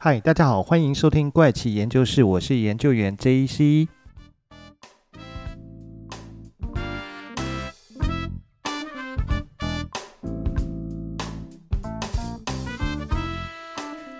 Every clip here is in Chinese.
嗨，大家好，欢迎收听怪奇研究室，我是研究员 JC。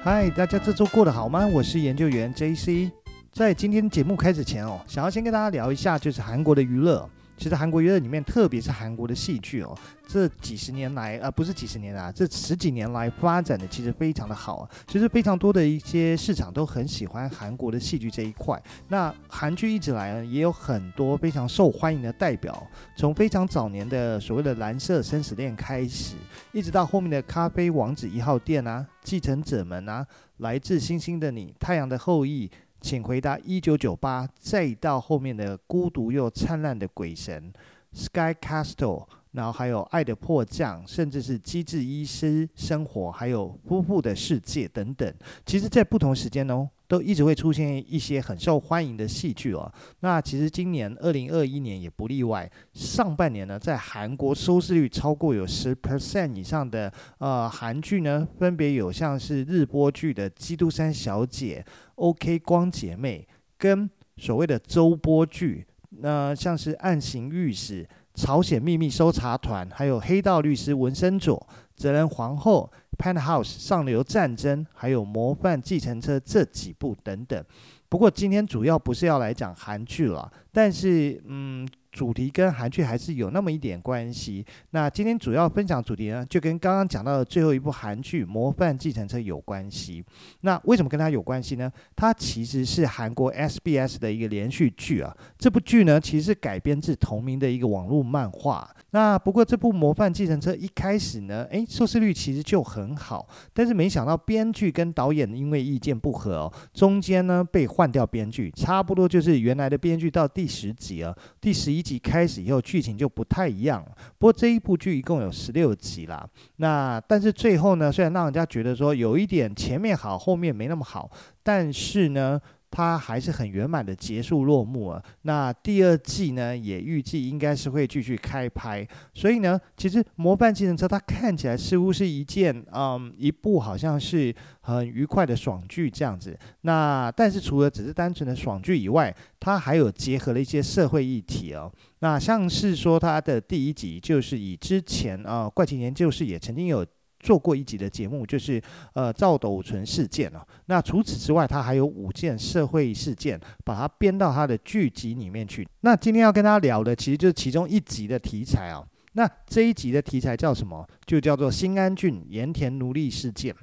嗨，大家这周过得好吗？我是研究员 JC。在今天节目开始前哦，想要先跟大家聊一下，就是韩国的娱乐。其实韩国娱乐里面，特别是韩国的戏剧哦，这几十年来啊、不是几十年啊，这十几年来发展的其实非常的好。其实非常多的一些市场都很喜欢韩国的戏剧这一块。那韩剧一直来呢，也有很多非常受欢迎的代表，从非常早年的所谓的蓝色生死恋开始，一直到后面的咖啡王子一号店啊，继承者们啊，来自星星的你，太阳的后裔。请回答一九九八，再到后面的孤独又灿烂的鬼神，Sky Castle，然后还有爱的迫降，甚至是机智医师生活，还有夫妇的世界等等。其实，在不同时间哦。都一直会出现一些很受欢迎的戏剧哦。那其实今年二零二一年也不例外。上半年呢，在韩国收视率超过有十 percent 以上的呃韩剧呢，分别有像是日播剧的《基督山小姐》、OK 光姐妹，跟所谓的周播剧，那、像是《暗行御史》、《朝鲜秘密搜查团》，还有《黑道律师文森佐》。哲人皇后、Penthouse、上流战争，还有模范计程车这几部等等。不过今天主要不是要来讲韩剧了，但是嗯。主题跟韩剧还是有那么一点关系。那今天主要分享主题呢，就跟刚刚讲到的最后一部韩剧《模范计程车》有关系。那为什么跟它有关系呢？它其实是韩国 SBS 的一个连续剧啊。这部剧呢，其实是改编自同名的一个网络漫画。那不过这部《模范计程车》一开始呢，诶，收视率其实就很好，但是没想到编剧跟导演因为意见不合，中间呢被换掉编剧，差不多就是原来的编剧到第十集啊，第十一集。开始以后，剧情就不太一样了。不过这一部剧一共有十六集啦。那但是最后呢，虽然让人家觉得说有一点前面好，后面没那么好，但是呢。它还是很圆满的结束落幕了。那第二季呢，也预计应该是会继续开拍。所以呢，其实《模范计程车》它看起来似乎是一件，嗯，一部好像是很愉快的爽剧这样子。那但是除了只是单纯的爽剧以外，它还有结合了一些社会议题哦。那像是说它的第一集就是以之前啊，怪奇研究室也曾经有。做过一集的节目，就是呃赵斗淳事件哦。那除此之外，他还有五件社会事件，把它编到他的剧集里面去。那今天要跟大家聊的，其实就是其中一集的题材啊。那这一集的题材叫什么？就叫做新安郡盐田奴隶事件。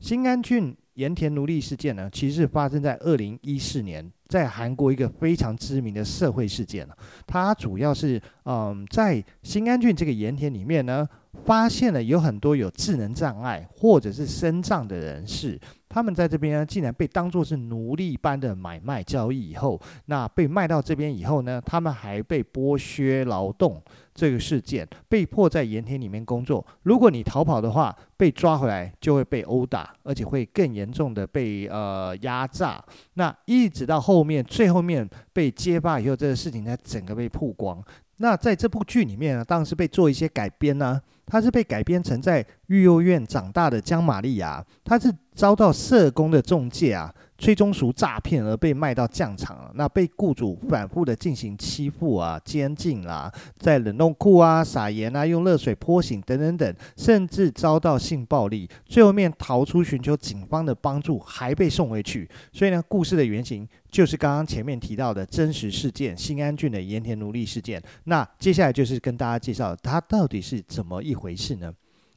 新安郡盐田奴隶事件呢，其实是发生在二零一四年，在韩国一个非常知名的社会事件。它主要是嗯，在新安郡这个盐田里面呢。发现了有很多有智能障碍或者是身障的人士，他们在这边呢，竟然被当作是奴隶般的买卖交易。以后，那被卖到这边以后呢，他们还被剥削劳动。这个事件被迫在盐田里面工作。如果你逃跑的话，被抓回来就会被殴打，而且会更严重的被呃压榨。那一直到后面最后面被揭发以后，这个事情才整个被曝光。那在这部剧里面呢，当然是被做一些改编呢、他。是被改编成在育幼院长大的姜玛利亚，他是遭到社工的中介啊崔中淑诈骗而被卖到酱厂，那被雇主反复的进行欺负啊、监禁啦、在冷冻库啊撒盐啊、用热水泼醒等等等，甚至遭到性暴力，最后面逃出寻求警方的帮助，还被送回去。所以呢，故事的原型就是刚刚前面提到的真实事件——新安郡的盐田奴隶事件。那接下来就是跟大家介绍它到底是怎么一回事呢？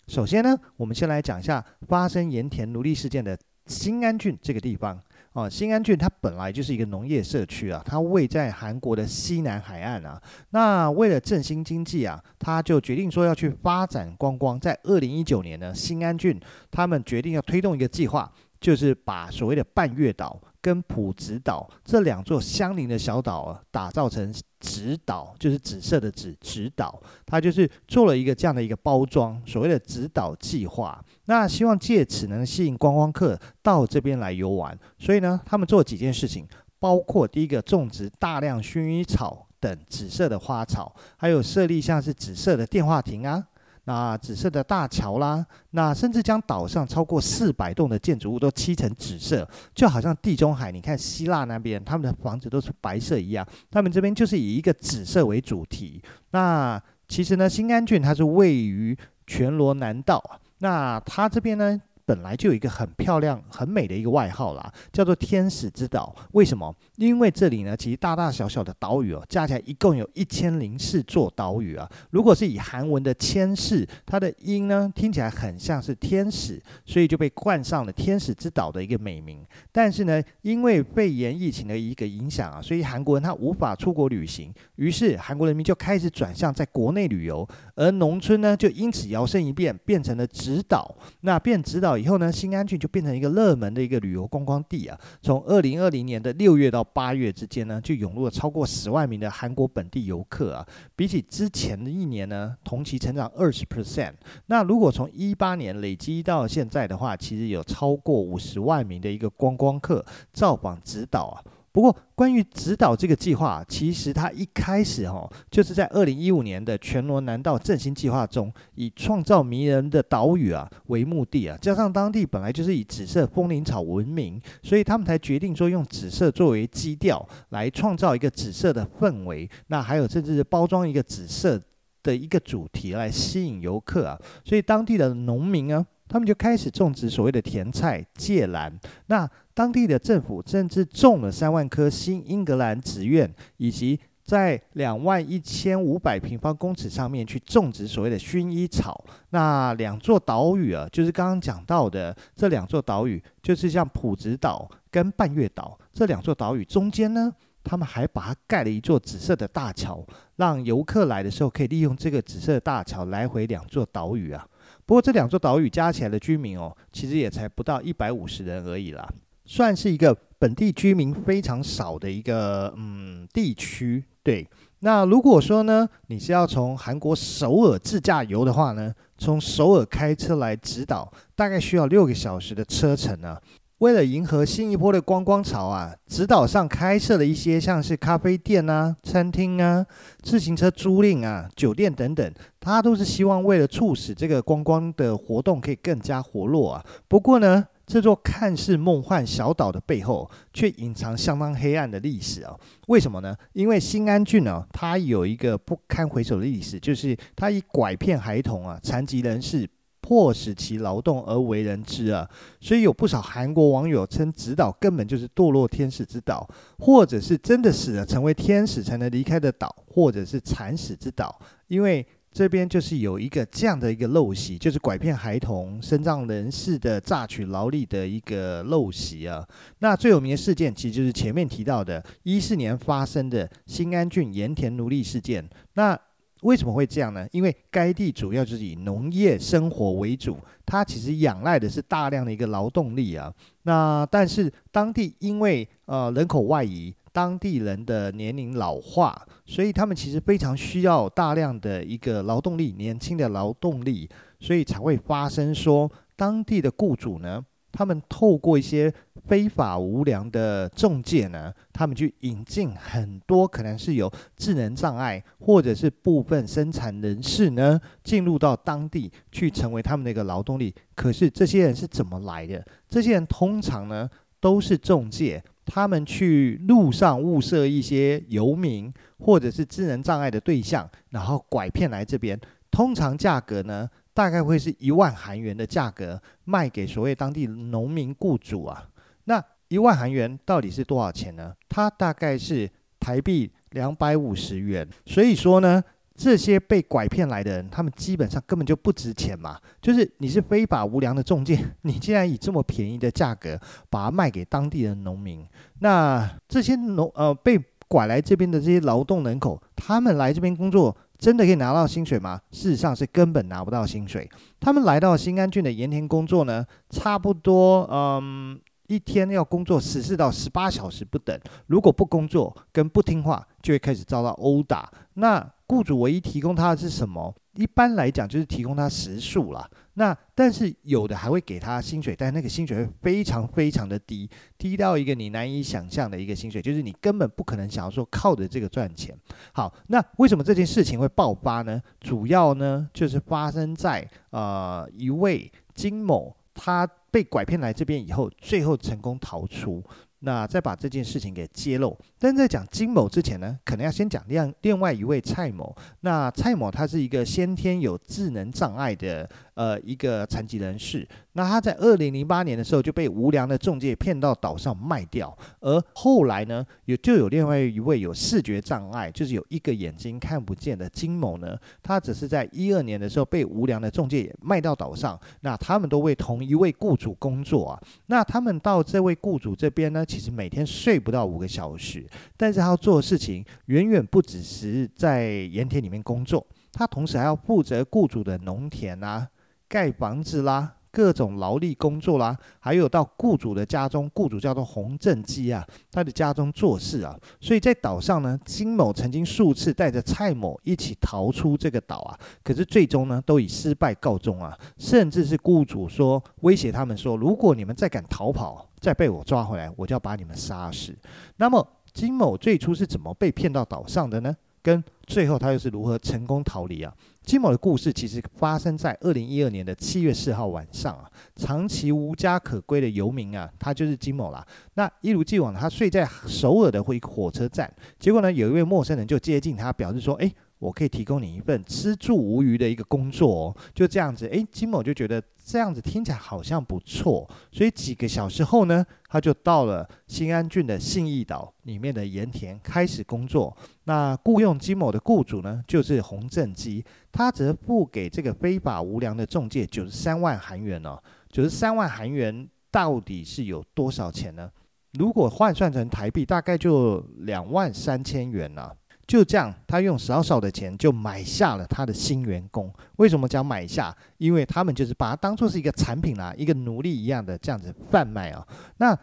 首先呢，我们先来讲一下发生盐田奴隶事件的新安郡这个地方。哦，新安郡它本来就是一个农业社区啊，它位在韩国的西南海岸啊。那为了振兴经济啊，他就决定说要去发展观光。在二零一九年呢，新安郡他们决定要推动一个计划，就是把所谓的半月岛。跟普子岛这两座相邻的小岛啊，打造成紫岛，就是紫色的紫紫岛。它就是做了一个这样的一个包装，所谓的紫岛计划。那希望借此能吸引观光客到这边来游玩。所以呢，他们做几件事情，包括第一个种植大量薰衣草等紫色的花草，还有设立像是紫色的电话亭啊。那紫色的大桥啦，那甚至将岛上超过四百栋的建筑物都漆成紫色，就好像地中海，你看希腊那边他们的房子都是白色一样，他们这边就是以一个紫色为主题。那其实呢，新安郡它是位于全罗南道，那他这边呢，本来就有一个很漂亮、很美的一个外号啦，叫做“天使之岛”。为什么？因为这里呢，其实大大小小的岛屿哦，加起来一共有一千零四座岛屿啊。如果是以韩文的“千世”，它的音呢听起来很像是天使，所以就被冠上了“天使之岛”的一个美名。但是呢，因为肺炎疫情的一个影响啊，所以韩国人他无法出国旅行，于是韩国人民就开始转向在国内旅游，而农村呢就因此摇身一变，变成了直岛。那变直岛。以后呢，新安郡就变成一个热门的一个旅游观光地啊。从二零二零年的六月到八月之间呢，就涌入了超过十万名的韩国本地游客啊。比起之前的一年呢，同期成长二十 percent。那如果从一八年累积到现在的话，其实有超过五十万名的一个观光客造访指导啊。不过，关于指导这个计划，其实它一开始哈，就是在二零一五年的全罗南道振兴计划中，以创造迷人的岛屿啊为目的啊，加上当地本来就是以紫色风铃草闻名，所以他们才决定说用紫色作为基调，来创造一个紫色的氛围。那还有甚至是包装一个紫色的一个主题来吸引游客啊。所以当地的农民啊，他们就开始种植所谓的甜菜、芥蓝。那当地的政府甚至种了三万棵新英格兰紫苑，以及在两万一千五百平方公尺上面去种植所谓的薰衣草。那两座岛屿啊，就是刚刚讲到的这两座岛屿，就是像普子岛跟半月岛这两座岛屿中间呢，他们还把它盖了一座紫色的大桥，让游客来的时候可以利用这个紫色的大桥来回两座岛屿啊。不过这两座岛屿加起来的居民哦，其实也才不到一百五十人而已啦。算是一个本地居民非常少的一个嗯地区，对。那如果说呢，你是要从韩国首尔自驾游的话呢，从首尔开车来直岛，大概需要六个小时的车程呢。为了迎合新一波的观光潮啊，直岛上开设了一些像是咖啡店啊、餐厅啊、自行车租赁啊、酒店等等，它都是希望为了促使这个观光的活动可以更加活络啊。不过呢，这座看似梦幻小岛的背后，却隐藏相当黑暗的历史啊！为什么呢？因为新安郡呢，它有一个不堪回首的历史，就是它以拐骗孩童啊、残疾人士、迫使其劳动而为人知啊。所以有不少韩国网友称，直岛根本就是堕落天使之岛，或者是真的死了成为天使才能离开的岛，或者是惨死之岛，因为。这边就是有一个这样的一个陋习，就是拐骗孩童、身障人士的榨取劳力的一个陋习啊。那最有名的事件，其实就是前面提到的，一四年发生的新安郡盐田奴隶事件。那为什么会这样呢？因为该地主要就是以农业生活为主，它其实仰赖的是大量的一个劳动力啊。那但是当地因为呃人口外移。当地人的年龄老化，所以他们其实非常需要大量的一个劳动力，年轻的劳动力，所以才会发生说，当地的雇主呢，他们透过一些非法无良的中介呢，他们去引进很多可能是有智能障碍或者是部分生产人士呢，进入到当地去成为他们的一个劳动力。可是这些人是怎么来的？这些人通常呢，都是中介。他们去路上物色一些游民或者是智能障碍的对象，然后拐骗来这边。通常价格呢，大概会是一万韩元的价格卖给所谓当地农民雇主啊。那一万韩元到底是多少钱呢？它大概是台币两百五十元。所以说呢。这些被拐骗来的人，他们基本上根本就不值钱嘛。就是你是非法无良的中介，你竟然以这么便宜的价格把它卖给当地的农民，那这些农呃被拐来这边的这些劳动人口，他们来这边工作，真的可以拿到薪水吗？事实上是根本拿不到薪水。他们来到新安郡的盐田工作呢，差不多嗯一天要工作十四到十八小时不等。如果不工作跟不听话，就会开始遭到殴打。那雇主唯一提供他的是什么？一般来讲就是提供他食宿啦。那但是有的还会给他薪水，但那个薪水会非常非常的低，低到一个你难以想象的一个薪水，就是你根本不可能想要说靠着这个赚钱。好，那为什么这件事情会爆发呢？主要呢就是发生在呃一位金某，他被拐骗来这边以后，最后成功逃出。那再把这件事情给揭露，但在讲金某之前呢，可能要先讲另另外一位蔡某。那蔡某他是一个先天有智能障碍的呃一个残疾人士。那他在二零零八年的时候就被无良的中介骗到岛上卖掉，而后来呢，有就有另外一位有视觉障碍，就是有一个眼睛看不见的金某呢，他只是在一二年的时候被无良的中介也卖到岛上。那他们都为同一位雇主工作啊。那他们到这位雇主这边呢，其实每天睡不到五个小时，但是他要做的事情远远不只是在盐田里面工作，他同时还要负责雇主的农田啊，盖房子啦。各种劳力工作啦，还有到雇主的家中，雇主叫做洪正基啊，他的家中做事啊。所以在岛上呢，金某曾经数次带着蔡某一起逃出这个岛啊，可是最终呢，都以失败告终啊。甚至是雇主说威胁他们说，如果你们再敢逃跑，再被我抓回来，我就要把你们杀死。那么金某最初是怎么被骗到岛上的呢？跟最后他又是如何成功逃离啊？金某的故事其实发生在二零一二年的七月四号晚上啊，长期无家可归的游民啊，他就是金某啦。那一如既往，他睡在首尔的一个火车站，结果呢，有一位陌生人就接近他，表示说：“诶。”我可以提供你一份吃住无虞的一个工作哦，就这样子，诶，金某就觉得这样子听起来好像不错，所以几个小时后呢，他就到了新安郡的信义岛里面的盐田开始工作。那雇佣金某的雇主呢，就是洪正基，他则付给这个非法无良的中介九十三万韩元哦，九十三万韩元到底是有多少钱呢？如果换算成台币，大概就两万三千元呢。就这样，他用少少的钱就买下了他的新员工。为什么讲买下？因为他们就是把它当做是一个产品啦，一个奴隶一样的这样子贩卖啊。那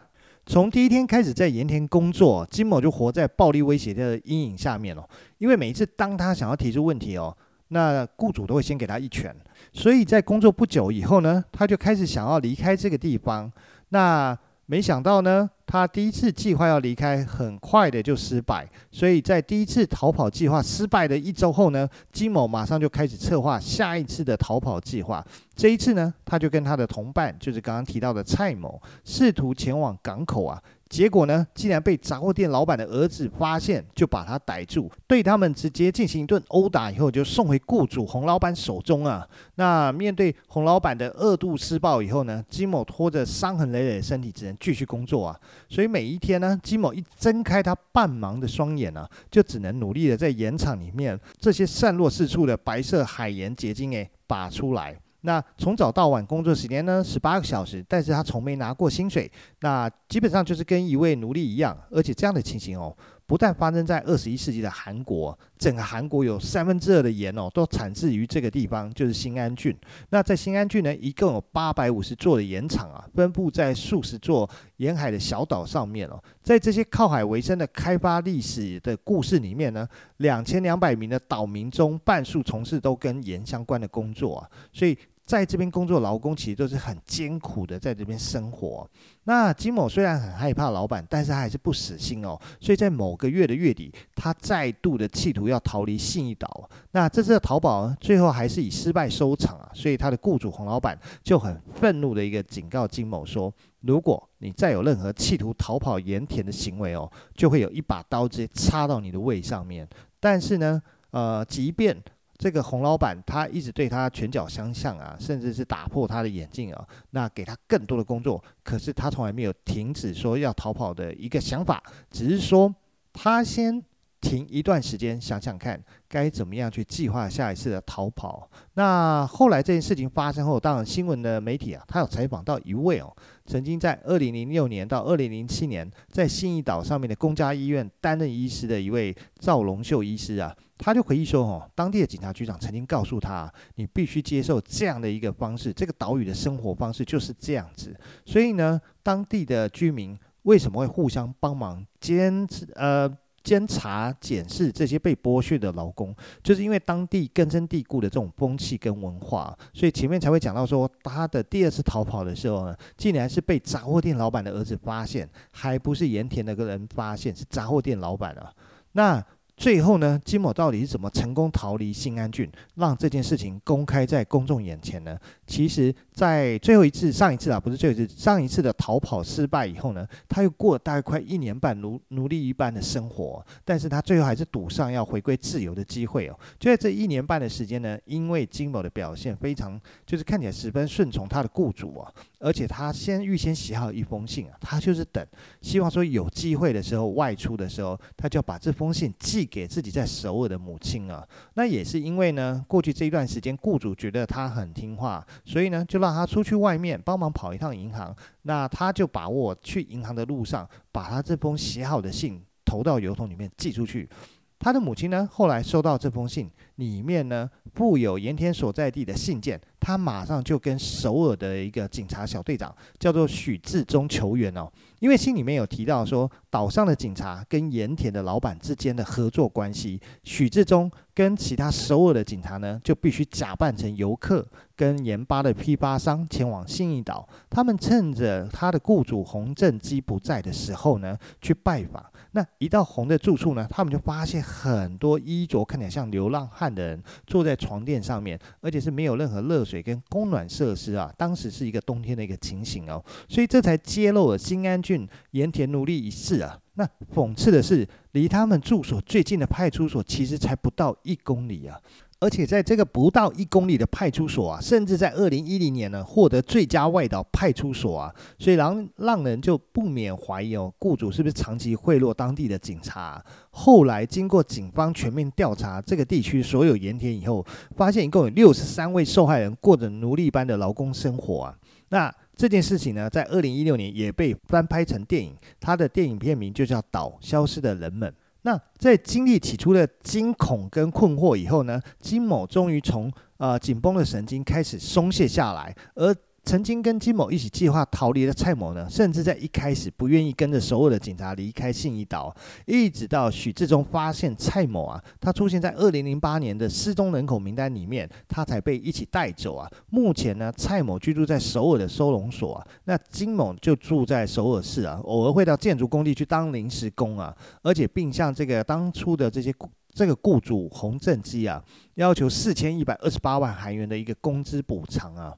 从第一天开始在盐田工作，金某就活在暴力威胁的阴影下面哦。因为每一次当他想要提出问题哦，那雇主都会先给他一拳。所以在工作不久以后呢，他就开始想要离开这个地方。那没想到呢，他第一次计划要离开，很快的就失败。所以在第一次逃跑计划失败的一周后呢，金某马上就开始策划下一次的逃跑计划。这一次呢，他就跟他的同伴，就是刚刚提到的蔡某，试图前往港口啊。结果呢，竟然被杂货店老板的儿子发现，就把他逮住，对他们直接进行一顿殴打，以后就送回雇主洪老板手中啊。那面对洪老板的二度施暴以后呢，金某拖着伤痕累累的身体，只能继续工作啊。所以每一天呢，金某一睁开他半盲的双眼啊，就只能努力的在盐场里面这些散落四处的白色海盐结晶诶，拔出来。那从早到晚工作时间呢，十八个小时，但是他从没拿过薪水，那基本上就是跟一位奴隶一样，而且这样的情形哦，不但发生在二十一世纪的韩国，整个韩国有三分之二的盐哦，都产自于这个地方，就是新安郡。那在新安郡呢，一共有八百五十座的盐场啊，分布在数十座沿海的小岛上面哦。在这些靠海为生的开发历史的故事里面呢，两千两百名的岛民中，半数从事都跟盐相关的工作啊，所以。在这边工作，劳工其实都是很艰苦的，在这边生活。那金某虽然很害怕老板，但是他还是不死心哦。所以在某个月的月底，他再度的企图要逃离信义岛。那这次的逃跑最后还是以失败收场啊。所以他的雇主洪老板就很愤怒的一个警告金某说：如果你再有任何企图逃跑盐田的行为哦，就会有一把刀直接插到你的胃上面。但是呢，呃，即便这个洪老板他一直对他拳脚相向啊，甚至是打破他的眼镜啊，那给他更多的工作，可是他从来没有停止说要逃跑的一个想法，只是说他先停一段时间，想想看该怎么样去计划下一次的逃跑。那后来这件事情发生后，当然新闻的媒体啊，他有采访到一位哦，曾经在二零零六年到二零零七年在信义岛上面的公家医院担任医师的一位赵龙秀医师啊。他就回忆说：“哦，当地的警察局长曾经告诉他，你必须接受这样的一个方式，这个岛屿的生活方式就是这样子。所以呢，当地的居民为什么会互相帮忙，坚持呃监察检视这些被剥削的劳工，就是因为当地根深蒂固的这种风气跟文化，所以前面才会讲到说，他的第二次逃跑的时候呢，竟然是被杂货店老板的儿子发现，还不是盐田那个人发现，是杂货店老板啊。那最后呢，金某到底是怎么成功逃离新安郡，让这件事情公开在公众眼前呢？其实，在最后一次、上一次啊，不是最后一次，上一次的逃跑失败以后呢，他又过了大概快一年半奴奴隶一般的生活，但是他最后还是赌上要回归自由的机会哦。就在这一年半的时间呢，因为金某的表现非常，就是看起来十分顺从他的雇主啊。而且他先预先写好一封信啊，他就是等，希望说有机会的时候外出的时候，他就要把这封信寄给自己在首尔的母亲啊。那也是因为呢，过去这一段时间，雇主觉得他很听话，所以呢，就让让他出去外面帮忙跑一趟银行。那他就把握去银行的路上，把他这封写好的信投到邮筒里面寄出去。他的母亲呢，后来收到这封信，里面呢附有盐田所在地的信件。他马上就跟首尔的一个警察小队长叫做许志忠求援哦，因为信里面有提到说岛上的警察跟盐田的老板之间的合作关系，许志忠跟其他首尔的警察呢就必须假扮成游客跟盐巴的批发商前往信义岛，他们趁着他的雇主洪正基不在的时候呢去拜访，那一到洪的住处呢，他们就发现很多衣着看起来像流浪汉的人坐在床垫上面，而且是没有任何热水跟供暖设施啊，当时是一个冬天的一个情形哦，所以这才揭露了新安郡盐田奴隶一事啊。那讽刺的是，离他们住所最近的派出所其实才不到一公里啊。而且在这个不到一公里的派出所啊，甚至在二零一零年呢获得最佳外岛派出所啊，所以让让人就不免怀疑哦，雇主是不是长期贿赂当地的警察？后来经过警方全面调查这个地区所有盐田以后，发现一共有六十三位受害人过着奴隶般的劳工生活啊。那这件事情呢，在二零一六年也被翻拍成电影，它的电影片名就叫《岛消失的人们》。那在经历起初的惊恐跟困惑以后呢，金某终于从呃紧绷的神经开始松懈下来，而。曾经跟金某一起计划逃离的蔡某呢，甚至在一开始不愿意跟着首尔的警察离开信义岛，一直到许志忠发现蔡某啊，他出现在二零零八年的失踪人口名单里面，他才被一起带走啊。目前呢，蔡某居住在首尔的收容所啊，那金某就住在首尔市啊，偶尔会到建筑工地去当临时工啊，而且并向这个当初的这些这个雇主洪正基啊，要求四千一百二十八万韩元的一个工资补偿啊。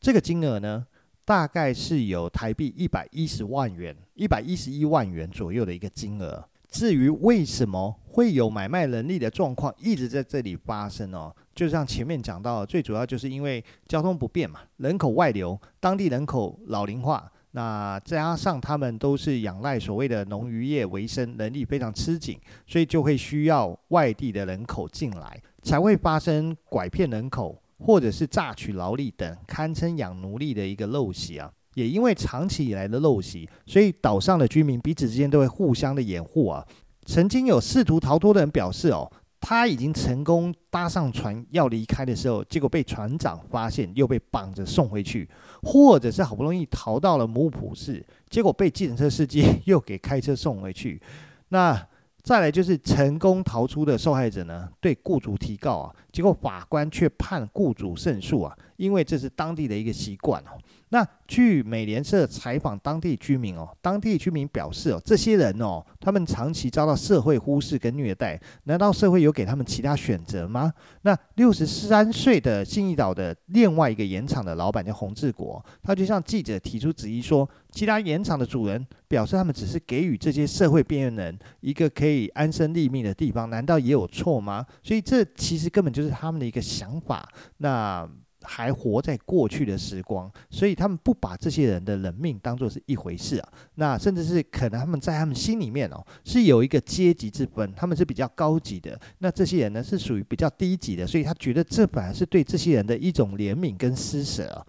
这个金额呢，大概是有台币一百一十万元、一百一十一万元左右的一个金额。至于为什么会有买卖能力的状况一直在这里发生哦，就像前面讲到，最主要就是因为交通不便嘛，人口外流，当地人口老龄化，那加上他们都是仰赖所谓的农渔业为生，能力非常吃紧，所以就会需要外地的人口进来，才会发生拐骗人口。或者是榨取劳力等，堪称养奴隶的一个陋习啊。也因为长期以来的陋习，所以岛上的居民彼此之间都会互相的掩护啊。曾经有试图逃脱的人表示哦，他已经成功搭上船要离开的时候，结果被船长发现，又被绑着送回去；或者是好不容易逃到了母浦市，结果被计程车司机 又给开车送回去。那。再来就是成功逃出的受害者呢，对雇主提告啊，结果法官却判雇主胜诉啊，因为这是当地的一个习惯哦。那据美联社采访当地居民哦，当地居民表示哦，这些人哦，他们长期遭到社会忽视跟虐待，难道社会有给他们其他选择吗？那六十三岁的信义岛的另外一个盐场的老板叫洪志国，他就向记者提出质疑说，其他盐场的主人表示他们只是给予这些社会边缘人一个可以安身立命的地方，难道也有错吗？所以这其实根本就是他们的一个想法。那。还活在过去的时光，所以他们不把这些人的人命当作是一回事啊。那甚至是可能他们在他们心里面哦，是有一个阶级之分，他们是比较高级的，那这些人呢是属于比较低级的，所以他觉得这本来是对这些人的一种怜悯跟施舍啊。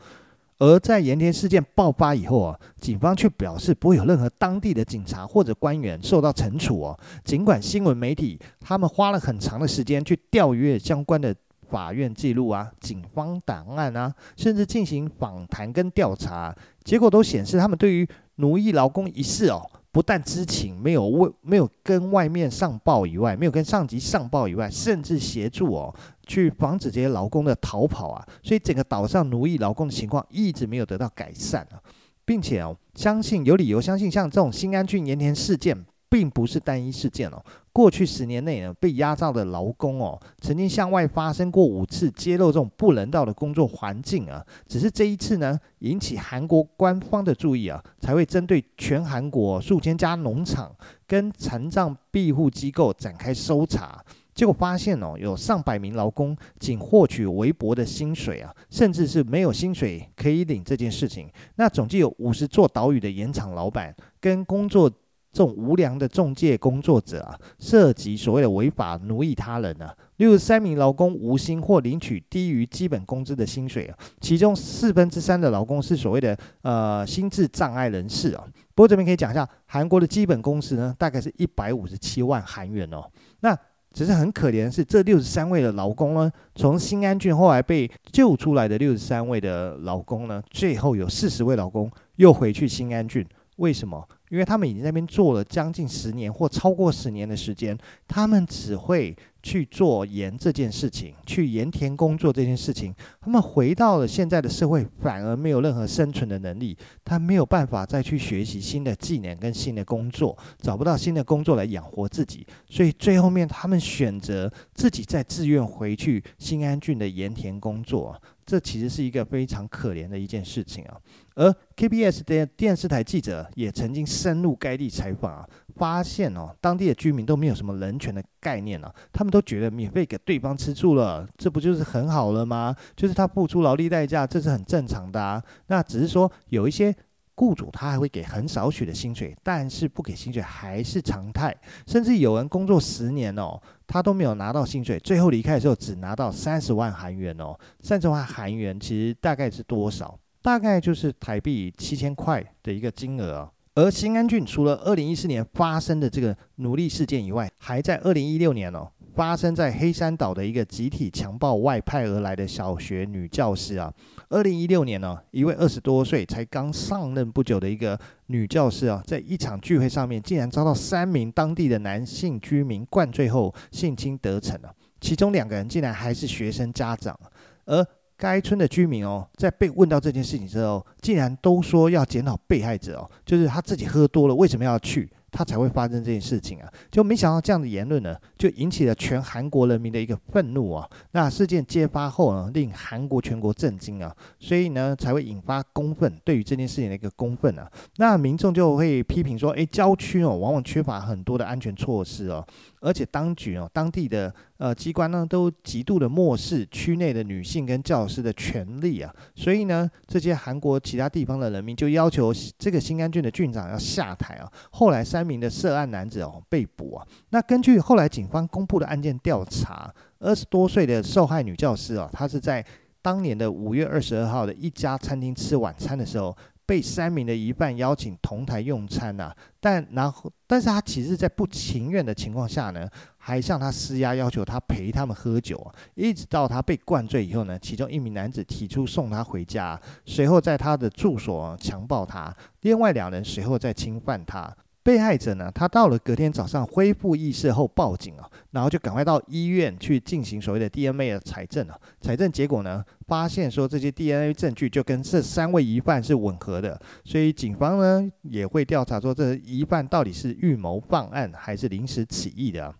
而在盐田事件爆发以后啊，警方却表示不会有任何当地的警察或者官员受到惩处哦。尽管新闻媒体他们花了很长的时间去调阅相关的。法院记录啊，警方档案啊，甚至进行访谈跟调查，结果都显示他们对于奴役劳工一事哦，不但知情，没有为没有跟外面上报以外，没有跟上级上报以外，甚至协助哦，去防止这些劳工的逃跑啊，所以整个岛上奴役劳工的情况一直没有得到改善啊，并且哦，相信有理由相信，像这种新安郡盐田事件。并不是单一事件哦。过去十年内呢，被压榨的劳工哦，曾经向外发生过五次揭露这种不人道的工作环境啊。只是这一次呢，引起韩国官方的注意啊，才会针对全韩国数千家农场跟残障庇护机构展开搜查。结果发现哦，有上百名劳工仅获取微薄的薪水啊，甚至是没有薪水可以领这件事情。那总计有五十座岛屿的盐场老板跟工作。这种无良的中介工作者啊，涉及所谓的违法奴役他人啊，六十三名劳工无薪或领取低于基本工资的薪水啊，其中四分之三的劳工是所谓的呃心智障碍人士啊。不过这边可以讲一下，韩国的基本工资呢，大概是一百五十七万韩元哦。那只是很可怜的是，这六十三位的劳工呢，从新安郡后来被救出来的六十三位的劳工呢，最后有四十位劳工又回去新安郡。为什么？因为他们已经在那边做了将近十年或超过十年的时间，他们只会去做盐这件事情，去盐田工作这件事情。他们回到了现在的社会，反而没有任何生存的能力，他没有办法再去学习新的技能跟新的工作，找不到新的工作来养活自己，所以最后面他们选择自己再自愿回去新安郡的盐田工作。这其实是一个非常可怜的一件事情啊，而 KBS 的电视台记者也曾经深入该地采访啊，发现哦，当地的居民都没有什么人权的概念啊，他们都觉得免费给对方吃住了，这不就是很好了吗？就是他付出劳力代价，这是很正常的啊。那只是说有一些。雇主他还会给很少许的薪水，但是不给薪水还是常态。甚至有人工作十年哦，他都没有拿到薪水，最后离开的时候只拿到三十万韩元哦。三十万韩元其实大概是多少？大概就是台币七千块的一个金额哦。而新安郡除了二零一四年发生的这个奴隶事件以外，还在二零一六年哦。发生在黑山岛的一个集体强暴外派而来的小学女教师啊，二零一六年呢，一位二十多岁才刚上任不久的一个女教师啊，在一场聚会上面，竟然遭到三名当地的男性居民灌醉后性侵得逞了，其中两个人竟然还是学生家长，而该村的居民哦，在被问到这件事情之后，竟然都说要检讨被害者哦，就是他自己喝多了，为什么要去？他才会发生这件事情啊！就没想到这样的言论呢，就引起了全韩国人民的一个愤怒啊！那事件揭发后呢，令韩国全国震惊啊！所以呢，才会引发公愤，对于这件事情的一个公愤啊！那民众就会批评说：诶，郊区哦，往往缺乏很多的安全措施哦，而且当局哦，当地的呃机关呢，都极度的漠视区内的女性跟教师的权利啊！所以呢，这些韩国其他地方的人民就要求这个新安郡的郡长要下台啊！后来三。名的涉案男子哦被捕啊。那根据后来警方公布的案件调查，二十多岁的受害女教师啊，她是在当年的五月二十二号的一家餐厅吃晚餐的时候，被三名的疑犯邀请同台用餐呐。但然后，但是他其实在不情愿的情况下呢，还向他施压，要求他陪他们喝酒啊。一直到他被灌醉以后呢，其中一名男子提出送他回家，随后在他的住所强暴他，另外两人随后再侵犯他。被害者呢，他到了隔天早上恢复意识后报警啊，然后就赶快到医院去进行所谓的 DNA 的采证啊。采证结果呢，发现说这些 DNA 证据就跟这三位疑犯是吻合的，所以警方呢也会调查说这疑犯到底是预谋犯案还是临时起意的啊。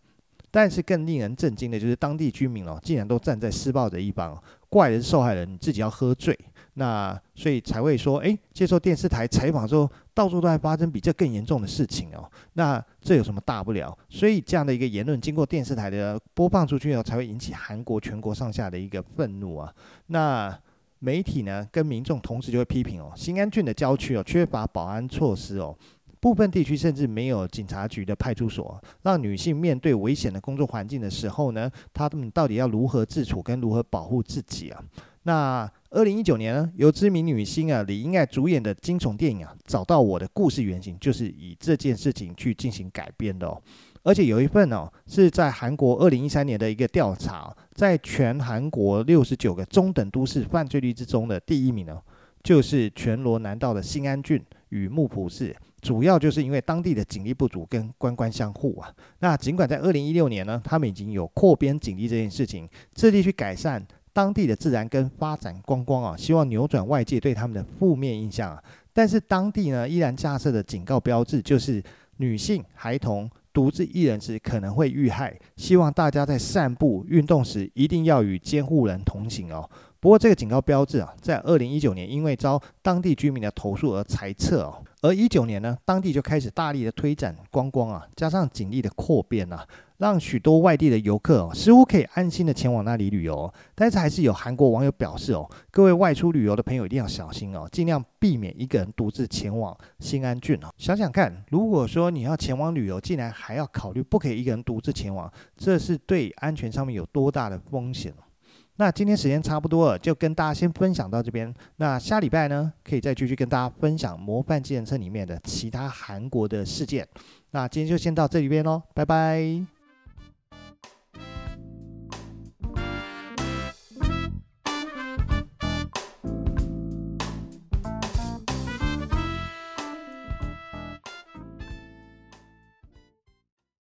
但是更令人震惊的就是当地居民哦，竟然都站在施暴者一方，怪的是受害人你自己要喝醉。那所以才会说，诶，接受电视台采访之后，到处都在发生比这更严重的事情哦。那这有什么大不了？所以这样的一个言论经过电视台的播放出去后，才会引起韩国全国上下的一个愤怒啊。那媒体呢，跟民众同时就会批评哦，新安郡的郊区哦，缺乏保安措施哦。部分地区甚至没有警察局的派出所，让女性面对危险的工作环境的时候呢，她们到底要如何自处跟如何保护自己啊？那二零一九年呢，由知名女星啊李英爱主演的惊悚电影啊，找到我的故事原型，就是以这件事情去进行改编的哦。而且有一份哦，是在韩国二零一三年的一个调查，在全韩国六十九个中等都市犯罪率之中的第一名呢，就是全罗南道的新安郡与木浦市。主要就是因为当地的警力不足跟官官相护啊。那尽管在二零一六年呢，他们已经有扩编警力这件事情，致力去改善当地的自然跟发展观光啊，希望扭转外界对他们的负面印象啊。但是当地呢，依然架设的警告标志就是女性、孩童独自一人时可能会遇害，希望大家在散步、运动时一定要与监护人同行哦。不过，这个警告标志啊，在二零一九年因为遭当地居民的投诉而裁撤哦。而一九年呢，当地就开始大力的推展观光啊，加上警力的扩编啊，让许多外地的游客哦，似乎可以安心的前往那里旅游。但是，还是有韩国网友表示哦，各位外出旅游的朋友一定要小心哦，尽量避免一个人独自前往新安郡哦。想想看，如果说你要前往旅游，竟然还要考虑不可以一个人独自前往，这是对安全上面有多大的风险？那今天时间差不多了，就跟大家先分享到这边。那下礼拜呢，可以再继续跟大家分享模范计程车里面的其他韩国的事件。那今天就先到这里边喽，拜拜。